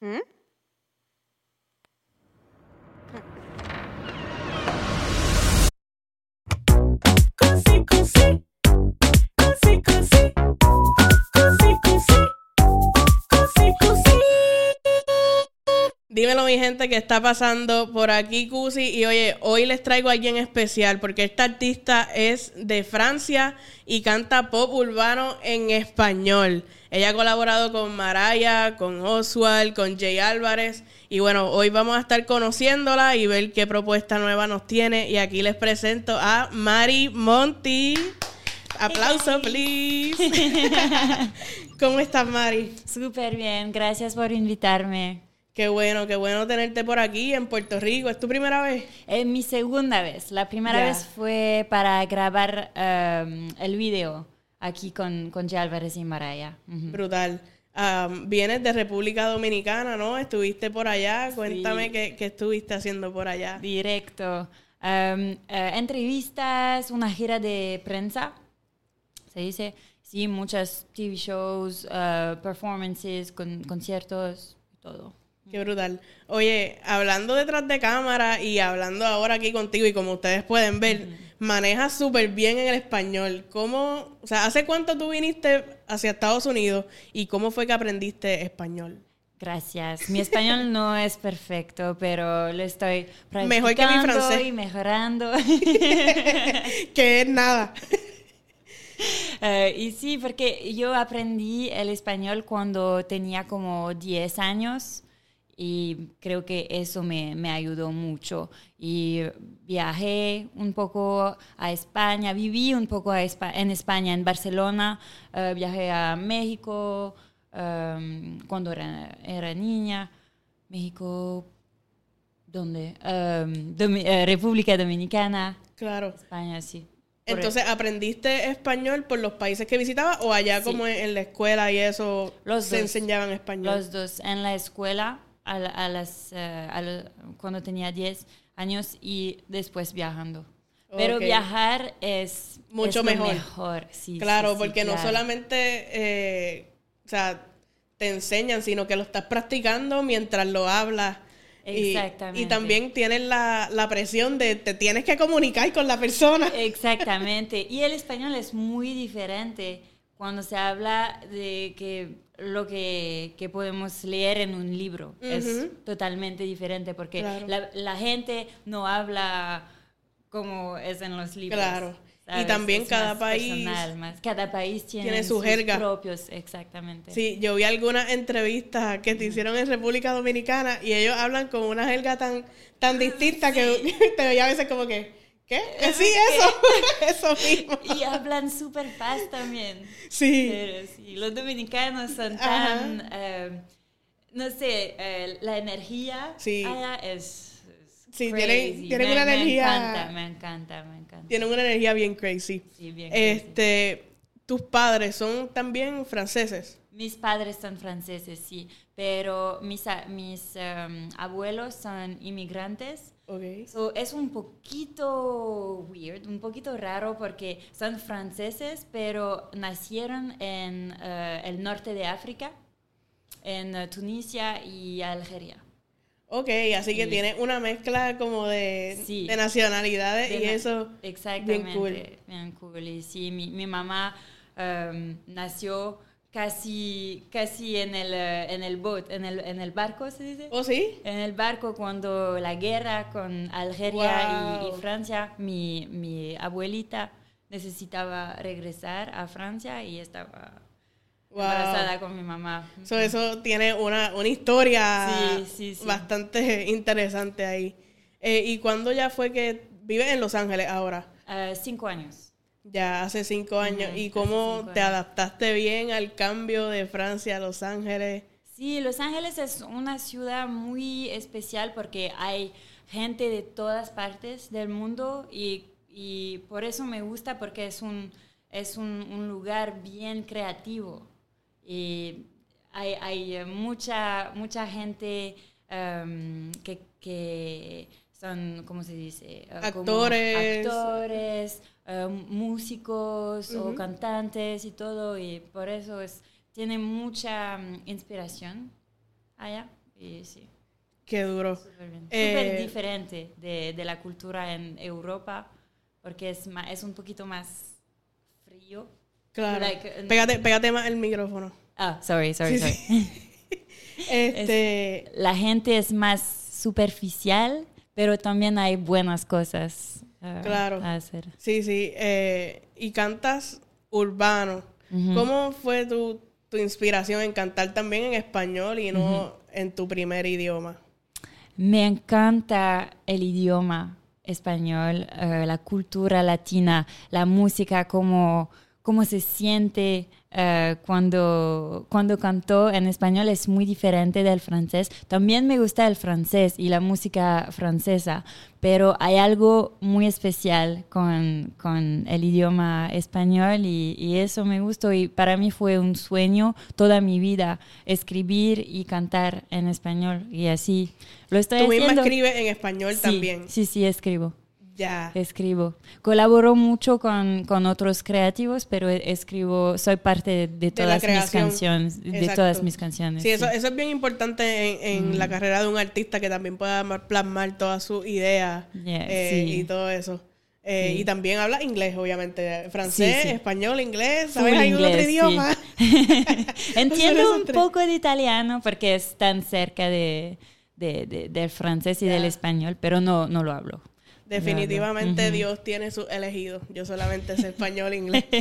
¿Mm? Dímelo, mi gente, que está pasando por aquí, Cusi. Y oye, hoy les traigo a alguien especial porque esta artista es de Francia y canta pop urbano en español. Ella ha colaborado con Maraya, con Oswald, con Jay Álvarez. Y bueno, hoy vamos a estar conociéndola y ver qué propuesta nueva nos tiene. Y aquí les presento a Mari Monti. Aplauso, please. ¿Cómo estás, Mari? Súper bien, gracias por invitarme. Qué bueno, qué bueno tenerte por aquí en Puerto Rico. ¿Es tu primera vez? Es mi segunda vez. La primera vez fue para grabar um, el video aquí con, con Álvarez y Maraya. Brutal. Um, vienes de República Dominicana, ¿no? Estuviste por allá. Cuéntame qué, estuviste haciendo por allá. Directo. Um, eh, entrevistas, una gira de prensa, se dice. Sí, muchas TV shows, uh, performances, con, conciertos, todo. Qué brutal. Oye, hablando detrás de cámara y hablando ahora aquí contigo y como ustedes pueden ver, manejas súper bien en el español. ¿Cómo, o sea, hace cuánto tú viniste hacia Estados Unidos y cómo fue que aprendiste español? Gracias. Mi español no es perfecto, pero lo estoy practicando Mejor que mi francés. y mejorando. que es nada. Eh, y sí, porque yo aprendí el español cuando tenía como 10 años y creo que eso me, me, ayudó mucho. Y viajé un poco a España, viví un poco a en España, en Barcelona, eh, viajé a México em, cuando era, era, niña, México, ¿dónde? Em, eh, República Dominicana. Claro. España, sí. Entonces, ¿aprendiste español por los países que visitabas o allá como en la escuela y eso se enseñaban español? Los dos. En la escuela a, las, eh, cuando tenía 10 años y después viajando. Pero viajar es mucho mejor. mejor. Sí, claro, porque no solamente eh, o sea, te enseñan, sino que lo estás practicando mientras lo hablas. Exactamente. Y, también tienes la, la, presión de te tienes que comunicar con la persona. Exactamente. Y el español es muy diferente cuando se habla de que lo que, que, podemos leer en un libro. Es totalmente diferente porque la, la, gente no habla como es en los libros. Claro. Y también cada país, cada país tiene, su jerga. propios, exactamente. Sí, yo vi algunas entrevistas que te hicieron en República Dominicana y ellos hablan con una jerga tan, tan distinta que te veía a veces como que ¿Qué? Sí, eso, eso mismo. Y hablan súper fast también. Sí. Pero sí, los dominicanos son tan, eh, no sé, eh, la energía sí. allá es... Sí, tienen, tienen una energía... Me encanta, me encanta, me encanta. Tienen una energía bien crazy. Sí, bien este, ¿Tus padres son también franceses? Mis padres son franceses, sí, pero mis, mis abuelos son inmigrantes Okay. So, es un poquito weird, un poquito raro porque son franceses, pero nacieron en eh, el norte de África, en eh, Tunisia y Algeria. Ok, así que tiene una mezcla como de, de nacionalidades y eso. Exactamente. Bien cool. Bien cool. Y sí, mi, mi mamá um, nació casi, casi en el, eh, en el boat, en el, en el barco, ¿se dice? ¿Oh, sí? En el barco cuando la guerra con Algeria y, Francia, mi, mi, abuelita necesitaba regresar a Francia y estaba embarazada con mi mamá. eso tiene una, una historia bastante interesante ahí. Eh, ¿Y cuándo ya fue que vives en Los Ángeles ahora? Uh, cinco años. Ya hace cinco años. ¿Y cómo te adaptaste bien al cambio de Francia a Los Ángeles? Sí, Los Ángeles es una ciudad muy especial porque hay gente de todas partes del mundo y, y por eso me gusta porque es un, es un, un lugar bien creativo. Y hay, hay mucha, mucha gente um, que, que, son, ¿cómo se dice? Uh, actores. actores eh, músicos o cantantes y todo, y por eso es, tiene mucha mm, inspiración allá. Y sí. Qué duro. Súper bien. Eh, Súper diferente de, de la cultura en Europa, porque es, ma- es un poquito más frío. Claro. Like, pégate, pégate más el micrófono. Ah, sorry, sorry, Sí, sorry. Este, La gente es más superficial, pero también hay buenas cosas ah, Claro. a hacer. sí, sí. eh, y cantas urbano. ¿Cómo fue tu, tu inspiración en cantar también en español y no en tu primer idioma? Me encanta el idioma español, eh, la cultura latina, la música, cómo, cómo se siente eh, cuando, cuando cantó en español es muy diferente del francés. También me gusta el francés y la música francesa, pero hay algo muy especial con, con el idioma español y, y eso me gustó y para mí fue un sueño toda mi vida escribir y cantar en español y así lo estoy Tú misma haciendo. escribes en español Sí, también. Sí, sí, escribo. Ya. Escribo. Colaboro mucho con, con otros creativos, pero e- escribo, soy parte de, de De todas mis canciones. De Exacto. todas mis canciones. Sí, eso, sí. eso es bien importante en, en la carrera de un artista que también pueda ma- plasmar todas sus ideas Yeah, eh, sí. y todo eso. Eh, Sí. Y también habla inglés, obviamente. Francés, Sí, sí. español, inglés. ¿Sabes algún otro idioma? Entiendo un poco de italiano porque es tan cerca de, de- de- del francés y Ya. del español, pero no, no lo hablo. Definitivamente. Dios tiene sus elegidos. Yo solamente sé español e inglés.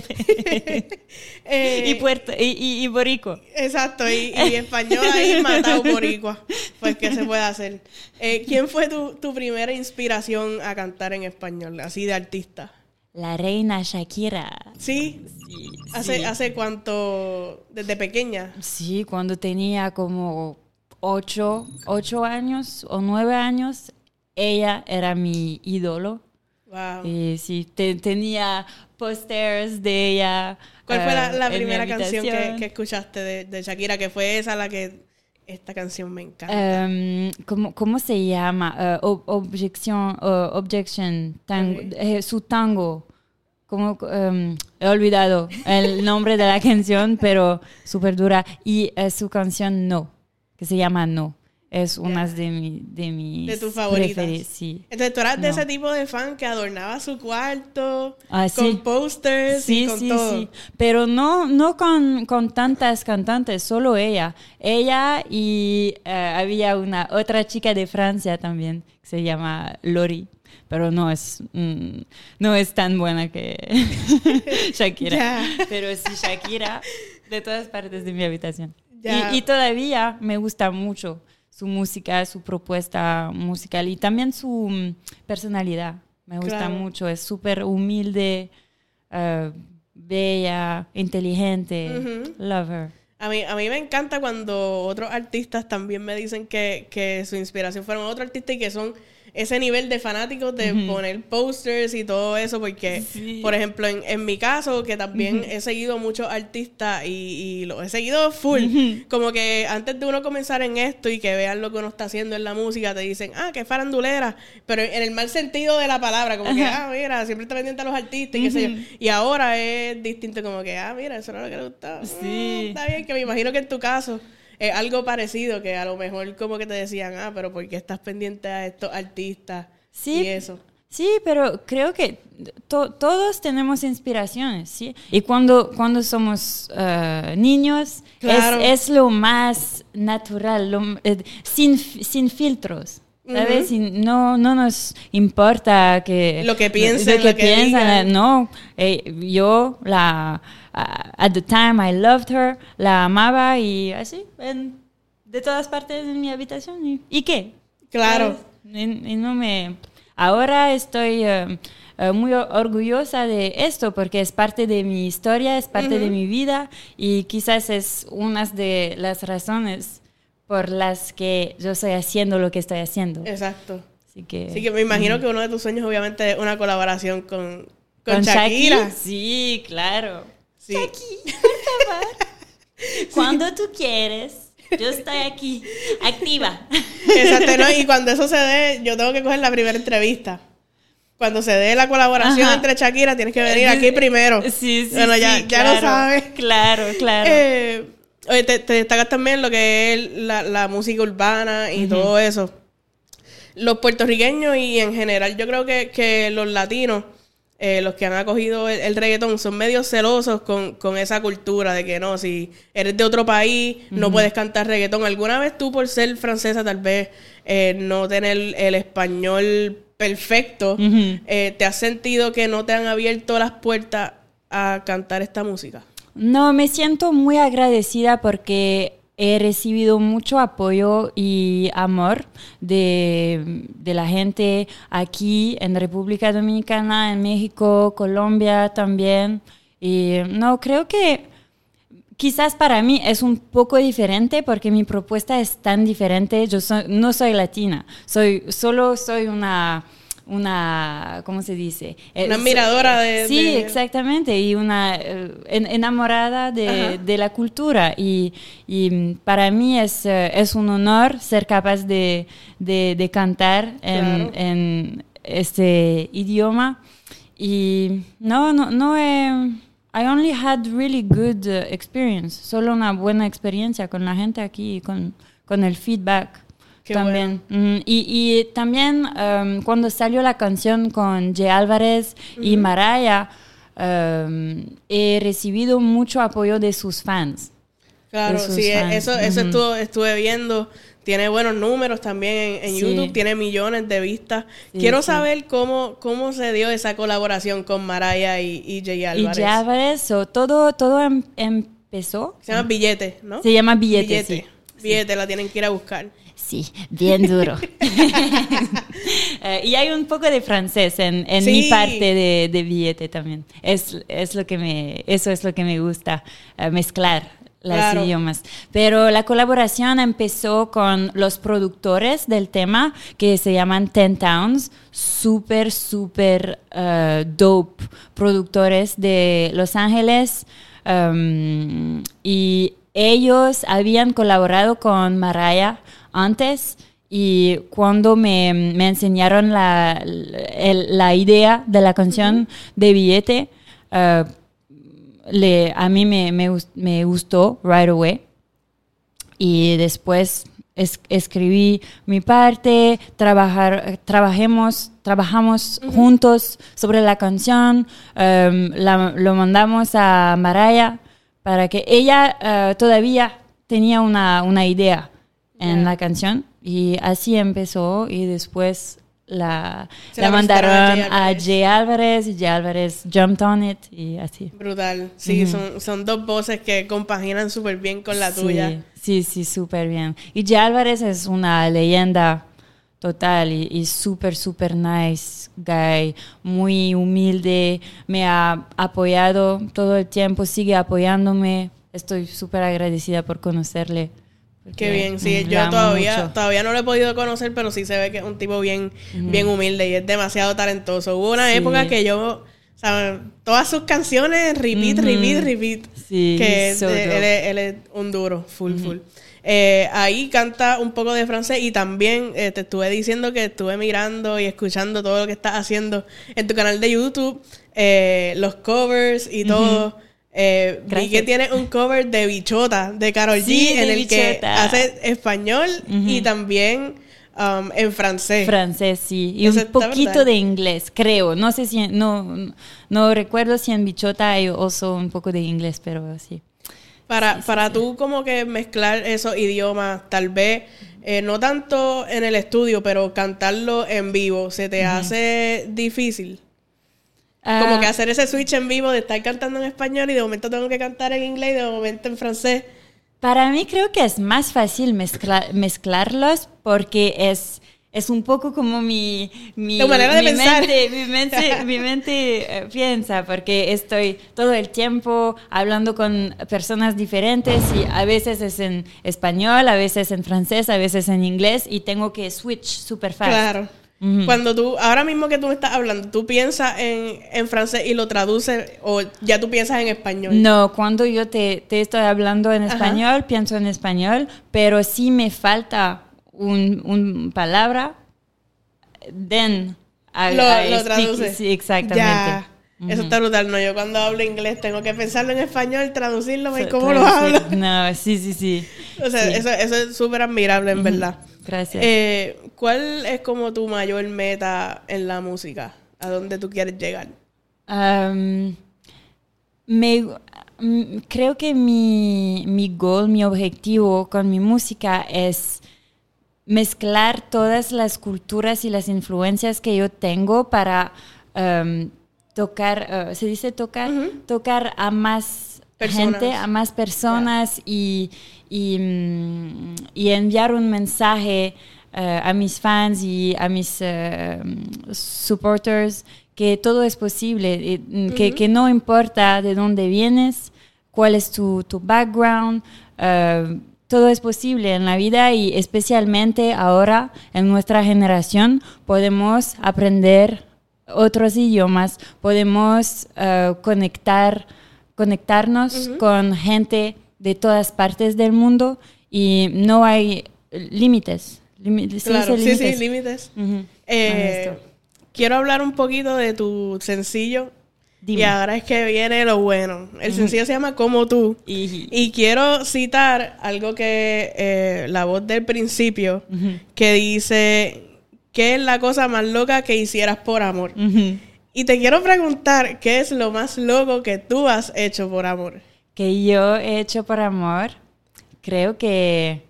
Eh, y, puerto, y, y, y borico. Exacto, y, y español ahí matado boricua. Pues, ¿qué se puede hacer? Eh, ¿Quién fue tu, tu primera inspiración a cantar en español, así de artista? La reina Shakira. ¿Sí? Sí, ¿Hace, sí. hace cuánto? ¿Desde pequeña? Sí, cuando tenía como ocho, ocho años o nueve años, ella era mi ídolo. Wow. Y sí, te- tenía pósters de ella. ¿Cuál fue la, eh, mi primera canción que, escuchaste de, de Shakira? Que fue esa la que... Esta canción me encanta. Em, ¿cómo, cómo se llama? Eh, ob- objection, eh, objection, tango, eh, su tango. Como, em, he olvidado el nombre de la canción, pero súper dura. Y eh, su canción No, que se llama No. Es una de, mi, de mis De tus favoritas. Sí. Entonces tú eras de no. ese tipo de fan que adornaba su cuarto Ah, con sí. posters y Sí, con sí, todo. sí. Pero no, no con, con tantas cantantes, solo ella. Ella y eh, había una otra chica de Francia también, que se llama Lori. Pero no es, mm, no es tan buena que Shakira. Pero sí, Shakira, de todas partes de mi habitación. Y, y todavía me gusta mucho su música, su propuesta musical y también su mm, personalidad. Me gusta Claro. mucho, es súper humilde, eh, bella, inteligente. Ujú. Love her. A mí, a mí me encanta cuando otros artistas también me dicen que, que su inspiración fueron otros artistas y que son ese nivel de fanáticos de poner posters y todo eso, porque, Sí. por ejemplo, en, en mi caso, que también he seguido muchos artistas y, y los he seguido full, como que antes de uno comenzar en esto y que vean lo que uno está haciendo en la música, te dicen, ah, qué farandulera, pero en el mal sentido de la palabra, como que, ah, mira, siempre está pendiente a los artistas y qué sé yo. Y ahora es distinto, como que, ah, mira, eso era lo que le gustaba. Sí. Mm, está bien, que me imagino que en tu caso es algo parecido, que a lo mejor como que te decían, ah, pero ¿por qué estás pendiente a estos artistas? Sí. Y eso. Sí, pero creo que to- todos tenemos inspiraciones, ¿sí? Y cuando, cuando somos eh, niños, Claro. es, es lo más natural, lo- eh, sin, sin filtros. ¿Sabes? No, no nos importa que... Lo que piensen, lo que lo que piensan, digan. no. Eh, yo la... a- at the time I loved her, la amaba y así, en- de todas partes de mi habitación. ¿Y, ¿y qué? Claro. Y, y no me... Ahora estoy eh, muy orgullosa de esto porque es parte de mi historia, es parte de mi vida y quizás es una de las razones por las que yo estoy haciendo lo que estoy haciendo. Exacto. Así que... Así que me imagino que uno de tus sueños obviamente es una colaboración con, con, ¿Con Shakira. Shakira? Sí, claro. Sí. Shaki, por favor. Cuando tú quieres, yo estoy aquí, activa. Exacto, ¿no? Y cuando eso se dé, yo tengo que coger la primera entrevista. Cuando se dé la colaboración Ajá. entre Shakira, tienes que venir aquí primero. Sí, sí, Bueno, ya, sí, ya lo sabes. Claro, claro. Eh, Oye, te, te destacas también lo que es la, la música urbana y todo eso. Los puertorriqueños y en general yo creo que, que los latinos, eh, los que han acogido el, el reggaetón, son medio celosos con, con esa cultura de que no, si eres de otro país, no puedes cantar reggaetón. ¿Alguna vez tú por ser francesa tal vez eh, no tener el español perfecto, eh, te has sentido que no te han abierto las puertas a cantar esta música? No, me siento muy agradecida porque he recibido mucho apoyo y amor de, de, la gente aquí en República Dominicana, en México, Colombia también. Y no, creo que quizás para mí es un poco diferente porque mi propuesta es tan diferente. Yo no soy latina, soy, solo soy una una, ¿cómo se dice? Una admiradora de... Sí, exactamente, y una eh, enamorada de, de, la cultura. Y, y para mí es, eh, es, un honor ser capaz de, de, cantar en, en, este idioma. Y no, no, no he... I only had really good experience, solo una buena experiencia con la gente aquí, con, con el feedback también. y, y, también um, cuando salió la canción con Jay Álvarez y Maraya, um, he recibido mucho apoyo de sus fans. Claro, sí, eso, eso estuve viendo. Tiene buenos números también en, YouTube, tiene millones de vistas. Quiero saber cómo, cómo se dio esa colaboración con Maraya y, y Jay Álvarez. Y Jay Álvarez, todo, todo em, empezó. Se llama Billete, ¿no? Se llama Billete. Billete, billete la tienen que ir a buscar. Sí, bien duro. Eh, y hay un poco de francés en, en mi parte de, de, billete también. Es, es, lo que me, eso es lo que me gusta, uh, mezclar los idiomas. Pero la colaboración empezó con los productores del tema que se llaman Ten Towns, súper, súper uh, dope productores de Los Ángeles. Um, y ellos habían colaborado con Mariah antes y cuando me, me enseñaron la, la, idea de la canción de billete, uh, le, a mí me, me, me, gustó right away. Y después es, escribí mi parte, trabajar, trabajemos, trabajamos juntos sobre la canción, um, la, lo mandamos a Maraya para que ella uh, todavía tenía una, una idea en la canción y así empezó y después la, la, mandaron a Jay Álvarez y Jay Álvarez jumped on it y así. Brutal. Sí, son, son dos voces que compaginan súper bien con la tuya. Sí, sí, súper bien. Y Jay Álvarez es una leyenda total y, y súper, súper nice guy, muy humilde, me ha apoyado todo el tiempo, sigue apoyándome. Estoy súper agradecida por conocerle. Qué bien, sí, yo todavía, todavía no lo he podido conocer, pero sí se ve que es un tipo bien, bien humilde y es demasiado talentoso. Hubo una época que yo, o todas sus canciones, repeat, repeat, repeat. Sí, que él, es, un duro, full, full. Eh, ahí canta un poco de francés y también eh, te estuve diciendo que estuve mirando y escuchando todo lo que estás haciendo en tu canal de YouTube, eh, los covers y todo. Eh, vi que tiene un cover de Bichota de Carol G en el que hace español y también um, en francés. Francés, sí. Y un poquito de inglés, creo. No sé si, no, no recuerdo si en Bichota hay uso un poco de inglés, pero sí. Para, para tú como que mezclar esos idiomas, tal vez, eh, no tanto en el estudio, pero cantarlo en vivo, ¿se te hace difícil? Como que ah. hacer ese switch en vivo de estar cantando en español y de momento tengo que cantar en inglés y de momento en francés. Para mí creo que es más fácil mezclarlos porque es, es un poco como mi, mi, manera de pensar. Mente, mi mente, mi mente eh, piensa, porque estoy todo el tiempo hablando con personas diferentes y a veces es en español, a veces en francés, a veces en inglés y tengo que switch súper fácil. Claro. Cuando tú, ahora mismo que tú me estás hablando, ¿tú piensas en, en, francés y lo traduces o ya tú piensas en español? No, cuando yo te, te estoy hablando en español, pienso en español, pero si me falta una un palabra, then lo, lo traduces. Sí, exactamente. Eso está brutal, ¿no? Yo cuando hablo inglés tengo que pensarlo en español, traducirlo y So- cómo lo hablo. No, sí, sí, sí. O sea, Sí. eso, eso es súper admirable, en verdad. Gracias. Eh, ¿Cuál es como tu mayor meta en la música? ¿A dónde tú quieres llegar? Me, mm, creo que mi, mi goal, mi objetivo con mi música es mezclar todas las culturas y las influencias que yo tengo para am, tocar, eh, ¿se dice tocar? Tocar a más Personas. gente, a más personas y, y, mm, y enviar un mensaje eh, a mis fans y a mis eh, supporters que todo es posible, mm, que, que no importa de dónde vienes, cuál es tu, tu background, todo es posible en la vida y especialmente ahora en nuestra generación podemos aprender otros idiomas, podemos eh, conectar, conectarnos con gente de todas partes del mundo y no hay límites. Limi- ¿se Claro, sí, sí, límites? Eh, quiero hablar un poquito de tu sencillo. Dime. Y ahora es que viene lo bueno. El sencillo se llama Como tú. Y- Y quiero citar algo que eh, la voz del principio, que dice, ¿qué es la cosa más loca que hicieras por amor? Y te quiero preguntar, ¿qué es lo más loco que tú has hecho por amor? que yo he hecho por amor, creo que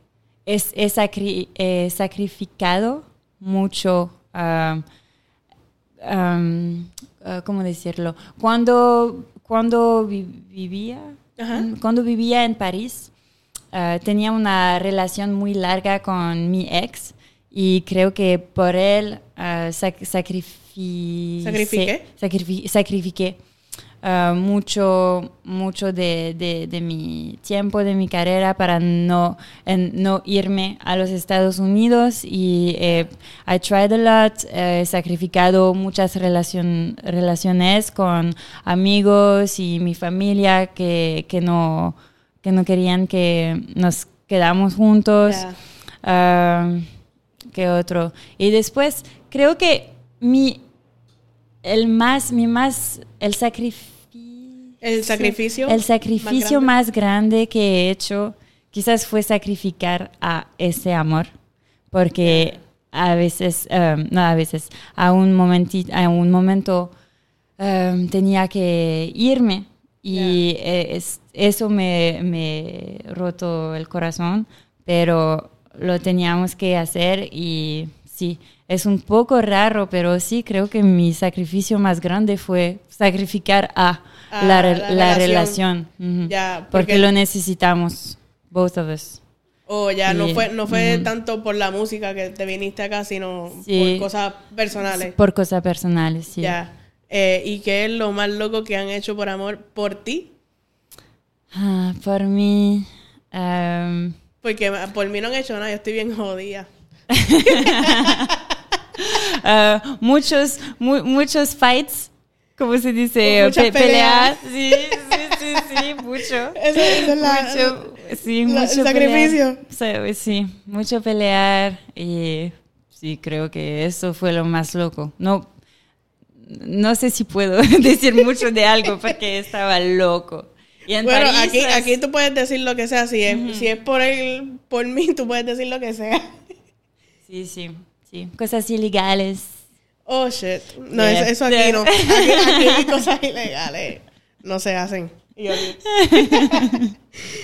es, he, sacri- he sacrificado mucho. um, um, uh, ¿Cómo decirlo? Cuando, cuando vi- vivía, Ajá. mm, cuando vivía en París, uh, tenía una relación muy larga con mi ex y creo que por él uh, sac- sacrifice- ¿Sacrifiqué? sacrifi- sacrifiqué uh, mucho, mucho de, de- de mi tiempo, de mi carrera para no, en- no irme a los Estados Unidos y eh, I tried a lot, eh, he sacrificado muchas relacion- relaciones con amigos y mi familia que, que, no, que no querían que nos quedamos juntos. Ah, ¿Qué otro? Y después, creo que mi, el más, mi más, el sacrificio. El sacrificio El más sacrificio grande. más grande que he hecho quizás fue sacrificar a ese amor. Porque a veces, um, no a veces, a un, momenti- a un momento um, tenía que irme y es- eso me, me roto el corazón, pero lo teníamos que hacer y sí, es un poco raro, pero sí creo que mi sacrificio más grande fue sacrificar a, A la, re- la la relación. Ya, porque, porque- lo necesitamos, both of us. O ya no fue, no fue tanto por la música que te viniste acá, sino Sí. por cosas personales. Por cosas personales, sí. Ya. Eh, ¿Y qué es lo más loco que han hecho por amor por ti? Ah, por mí, um, Porque por mí no han hecho nada, yo estoy bien jodida. ah, muchos, mu- muchos fights, ¿cómo se dice? Muchas Pe- peleas. Sí, sí, sí, sí, mucho. Esa, esa es la- mucho, sí, la- el mucho sacrificio. pelear. Sí, sí, mucho pelear y sí, creo que eso fue lo más loco. No, no sé si puedo decir mucho de algo porque estaba loco. Y en Bueno, París, aquí, pues, aquí tú puedes decir lo que sea. Si es, si es por él, por mí, tú puedes decir lo que sea. Sí, sí, sí. Cosas ilegales. Oh, shit. No, Yeah. eso, eso aquí Yeah. no. Aquí, aquí hay cosas ilegales. No se hacen. Y aquí.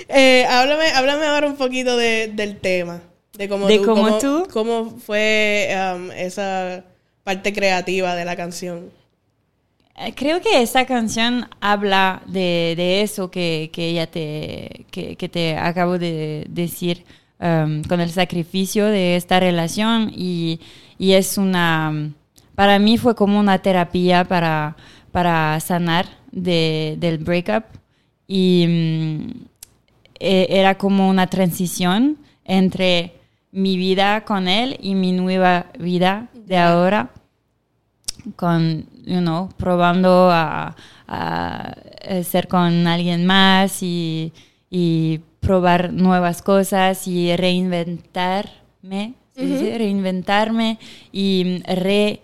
eh, háblame, háblame ahora un poquito de, del tema. De cómo ¿De tú, cómo cómo, tú? cómo fue um, esa parte creativa de la canción. Eh, Creo que esta canción habla de, de eso que, que ya te, que, que te acabo de decir um, con el sacrificio de esta relación y, y es una, para mí fue como una terapia para, para sanar de, del breakup y mm, e- era como una transición entre mi vida con él y mi nueva vida de ahora con, you know, probando a, a, ser con alguien más y, y probar nuevas cosas y reinventarme, reinventarme y re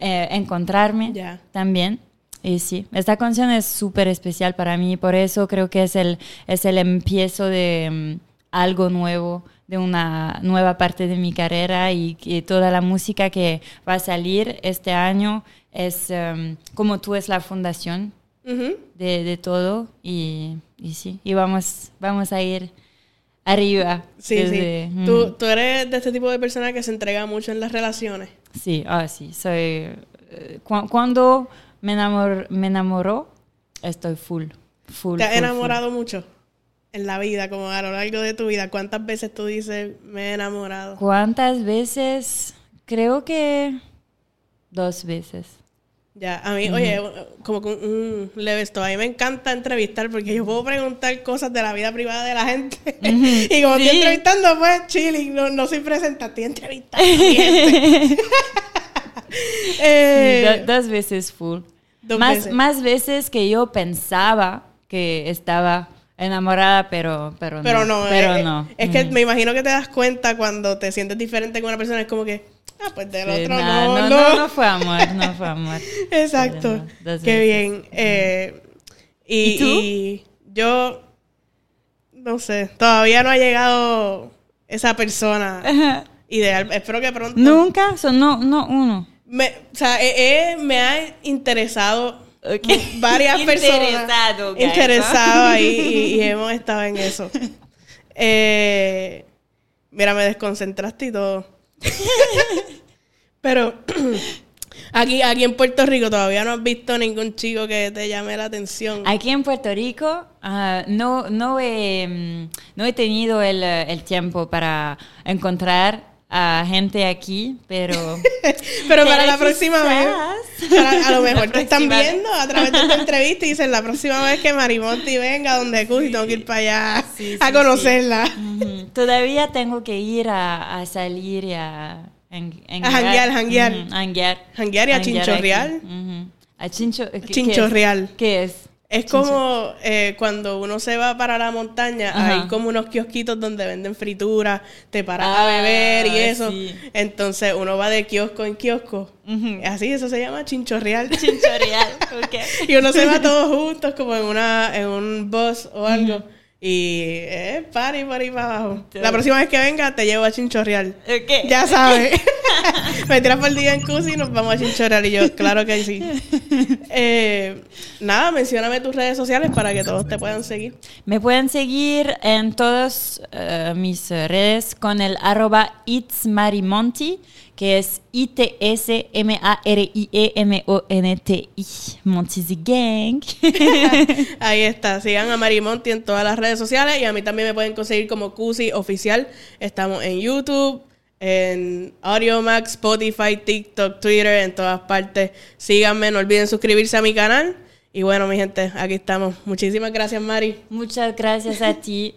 eh, encontrarme también. y sí, esta canción es súper especial para mí, por eso creo que es el, es el empiezo de mm, algo nuevo, de una nueva parte de mi carrera y que toda la música que va a salir este año es em, como tú es la fundación De, de todo y, y sí, y vamos, vamos a ir arriba. Sí, desde- sí. mm. ¿Tú, tú eres de este tipo de persona que se entrega mucho en las relaciones. Sí, ah, sí, soy... eh, cu- cuando me, enamor, me enamoró, estoy full, full. ¿Te has full, full. enamorado mucho en la vida, como a lo largo de tu vida? ¿Cuántas veces tú dices, me he enamorado? ¿Cuántas veces? Creo que dos veces. Ya, a mí, oye, como con un leve esto, a mí me encanta entrevistar porque yo puedo preguntar cosas de la vida privada de la gente. y como Sí. estoy entrevistando, pues, chilling, no, no soy presenta, estoy entrevistando. Eh, Sí, dos veces full. dos más, veces. más veces que yo pensaba que estaba enamorada, pero, pero, Pero no, Pero eh, no. Es que me imagino que te das cuenta cuando te sientes diferente con una persona, es como que, ah, pues del Sí, otro nah, no, no, no. no, fue amor, no fue amor. Exacto. No, Qué bien. Eh, y, ¿Y tú? y yo, no sé, todavía no ha llegado esa persona ideal. Espero que pronto. Nunca, son no, no uno. Me, o sea, eh, eh, me ha interesado varias personas. Interesado, ¿no? Interesado ahí y, y hemos estado en eso. Eh, mira, me desconcentraste y todo. Pero aquí, aquí en Puerto Rico todavía no has visto ningún chico que te llame la atención. Aquí en Puerto Rico ah, no, no, he, mm, no he tenido el, el tiempo para encontrar a gente aquí, pero... Pero para la próxima vez, para- a lo mejor te están vez. viendo a través de esta entrevista y dicen la próxima vez que Marimonti venga donde Cusi, tengo que ir para allá Sí, a conocerla. Todavía tengo que ir a, a salir y a... en- en- A janguear, janguear. Ujú, janguear. Janguear y a. Ujú. A. Chinchorreal. ¿Qué es? Es como eh, cuando uno se va para la montaña, Ajá. hay como unos kiosquitos donde venden frituras, te paras Ah, a beber y eso. sí. Entonces uno va de kiosco en kiosco. Ujú. Así, eso se llama chinchorreal. Chinchorreal, ok. y uno se va todos juntos como en una en un bus o algo. Y eh, por ahí para abajo. La próxima vez que venga te llevo a chinchorreal. Ok. Ya sabes. Me tiras por el día en Cusi y nos vamos a chinchorreal. Y yo, claro que sí. Eh, nada, mencióname tus redes sociales para que todos te puedan seguir. Me pueden seguir en todas eh, mis redes con el arroba itsmarimonti, que es I-T-S-M-A-R-I-E-M-O-N-T-I. Monty's Gang. Ahí está. Sigan a Marimonti en todas las redes sociales y a mí también me pueden conseguir como Cusi Oficial. Estamos en YouTube, en AudioMax, Spotify, TikTok, Twitter, en todas partes. Síganme, no olviden suscribirse a mi canal. Y bueno, mi gente, aquí estamos. Muchísimas gracias, Mari. Muchas gracias a ti.